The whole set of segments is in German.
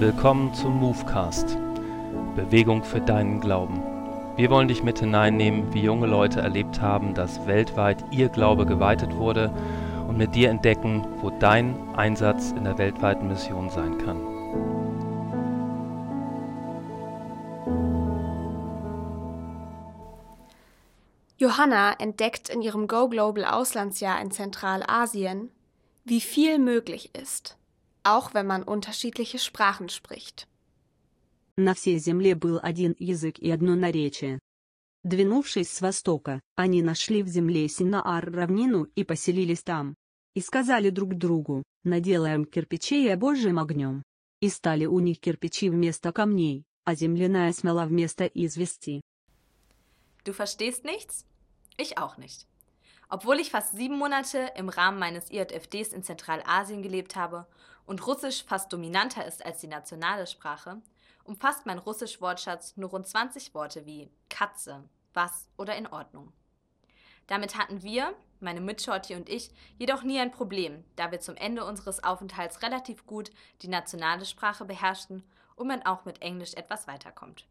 Willkommen zum Movecast. Bewegung für deinen Glauben. Wir wollen dich mit hineinnehmen, wie junge Leute erlebt haben, dass weltweit ihr Glaube geweitet wurde und mit dir entdecken, wo dein Einsatz in der weltweiten Mission sein kann. Johanna entdeckt in ihrem Go Global Auslandsjahr in Zentralasien, wie viel möglich ist, auch wenn man unterschiedliche Sprachen spricht. На всей земле был один язык и одно наречие. Двинувшись с востока, они нашли в земле Синаар равнину и поселились там. И сказали друг другу, наделаем кирпичей обожжем огнем. И стали у них кирпичи вместо камней, а земляная смола вместо извести. Du verstehst nichts? Ich auch nicht. Obwohl ich fast sieben Monate im Rahmen meines IJFDs in Zentralasien gelebt habe und Russisch fast dominanter ist als die nationale Sprache, umfasst mein Russisch-Wortschatz nur rund 20 Worte wie Katze, was oder in Ordnung. Damit hatten wir, meine Mitschorti und ich, jedoch nie ein Problem, da wir zum Ende unseres Aufenthalts relativ gut die nationale Sprache beherrschten und man auch mit Englisch etwas weiterkommt.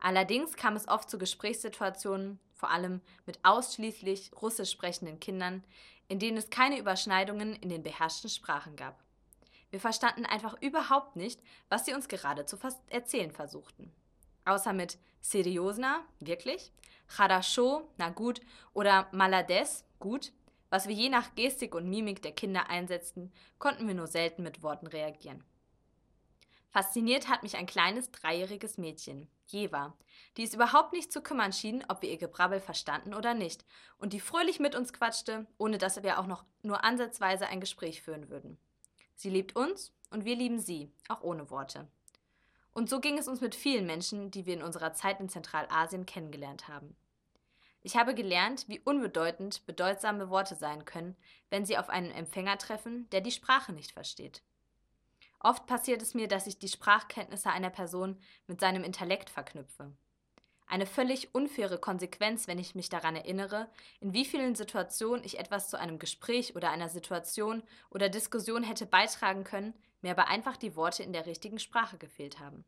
Allerdings kam es oft zu Gesprächssituationen, vor allem mit ausschließlich russisch sprechenden Kindern, in denen es keine Überschneidungen in den beherrschten Sprachen gab. Wir verstanden einfach überhaupt nicht, was sie uns gerade zu erzählen versuchten. Außer mit Seriosna, wirklich, Хорошо, na gut, oder Malades, gut, was wir je nach Gestik und Mimik der Kinder einsetzten, konnten wir nur selten mit Worten reagieren. Fasziniert hat mich ein kleines dreijähriges Mädchen, Jeva, die es überhaupt nicht zu kümmern schien, ob wir ihr Gebrabbel verstanden oder nicht, und die fröhlich mit uns quatschte, ohne dass wir auch noch nur ansatzweise ein Gespräch führen würden. Sie liebt uns und wir lieben sie, auch ohne Worte. Und so ging es uns mit vielen Menschen, die wir in unserer Zeit in Zentralasien kennengelernt haben. Ich habe gelernt, wie unbedeutend bedeutsame Worte sein können, wenn sie auf einen Empfänger treffen, der die Sprache nicht versteht. Oft passiert es mir, dass ich die Sprachkenntnisse einer Person mit seinem Intellekt verknüpfe. Eine völlig unfaire Konsequenz, wenn ich mich daran erinnere, in wie vielen Situationen ich etwas zu einem Gespräch oder einer Situation oder Diskussion hätte beitragen können, mir aber einfach die Worte in der richtigen Sprache gefehlt haben.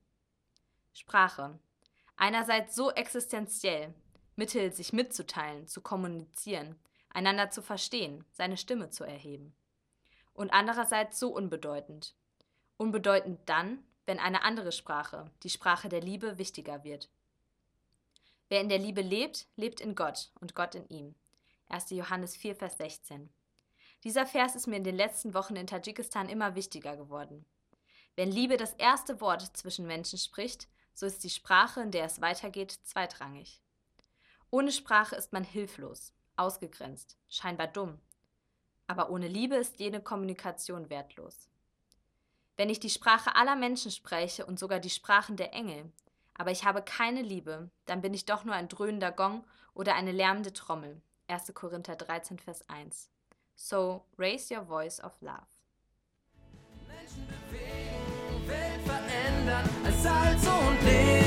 Sprache. Einerseits so existenziell, Mittel, sich mitzuteilen, zu kommunizieren, einander zu verstehen, seine Stimme zu erheben. Und andererseits so unbedeutend, Unbedeutend dann, wenn eine andere Sprache, die Sprache der Liebe, wichtiger wird. Wer in der Liebe lebt, lebt in Gott und Gott in ihm. 1. Johannes 4, Vers 16. Dieser Vers ist mir in den letzten Wochen in Tadschikistan immer wichtiger geworden. Wenn Liebe das erste Wort zwischen Menschen spricht, so ist die Sprache, in der es weitergeht, zweitrangig. Ohne Sprache ist man hilflos, ausgegrenzt, scheinbar dumm. Aber ohne Liebe ist jede Kommunikation wertlos. Wenn ich die Sprache aller Menschen spreche und sogar die Sprachen der Engel, aber ich habe keine Liebe, dann bin ich doch nur ein dröhnender Gong oder eine lärmende Trommel. 1. Korinther 13, Vers 1. So raise your voice of love. Menschen bewegen, Welt verändern, als Salz und Licht.